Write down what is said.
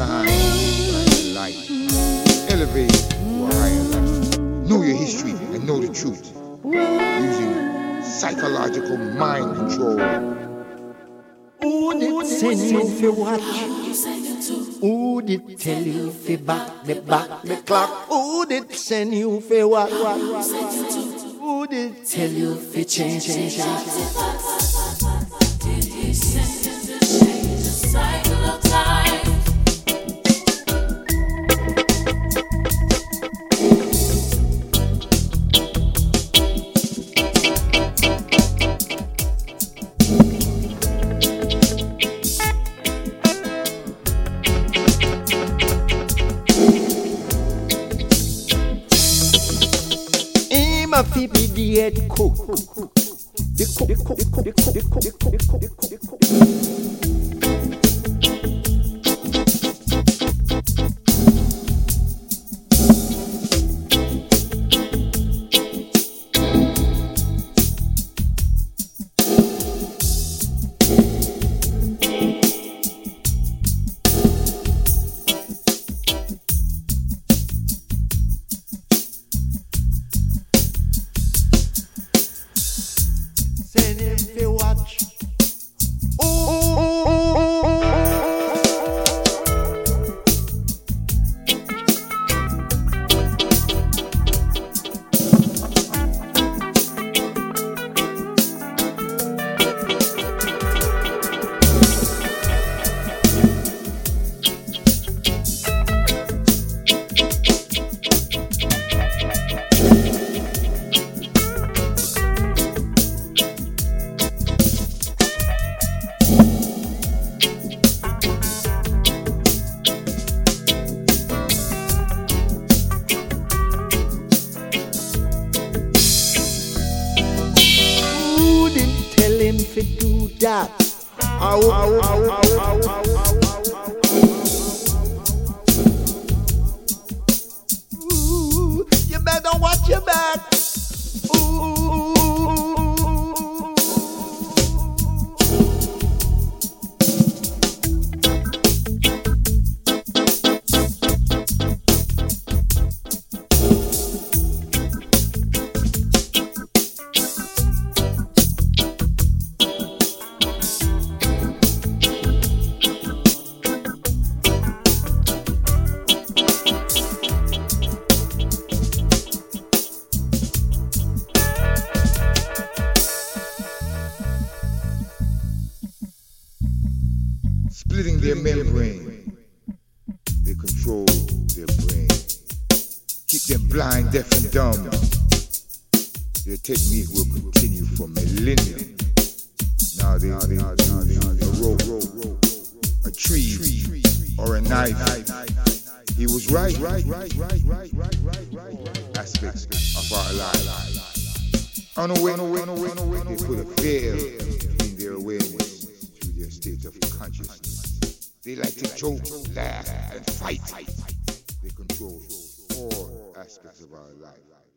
blind light. Elevate to higher life. Know your history and know the truth. Using psychological mind control. Who did send you fi watch? Who did tell you fi back the back the clock? Who did send you fi watch? Who did tell you fi change change change? Him a fi be the head cook. The cook, the cook, the cook, the cook, the cook, the cook, the cook, them fi do that. Ow, ow, ow, Splitting their membrane. They control their brain. Keep them blind, deaf, and dumb. Their technique will continue for millennia. Now they, now they, a rope, a tree, or a knife. He was right, right, right, right, right, right, right, right. Aspects of our lives. Unaware, they put a between their awareness to their state of consciousness. They like to joke, laugh, and fight. They control all aspects of our life.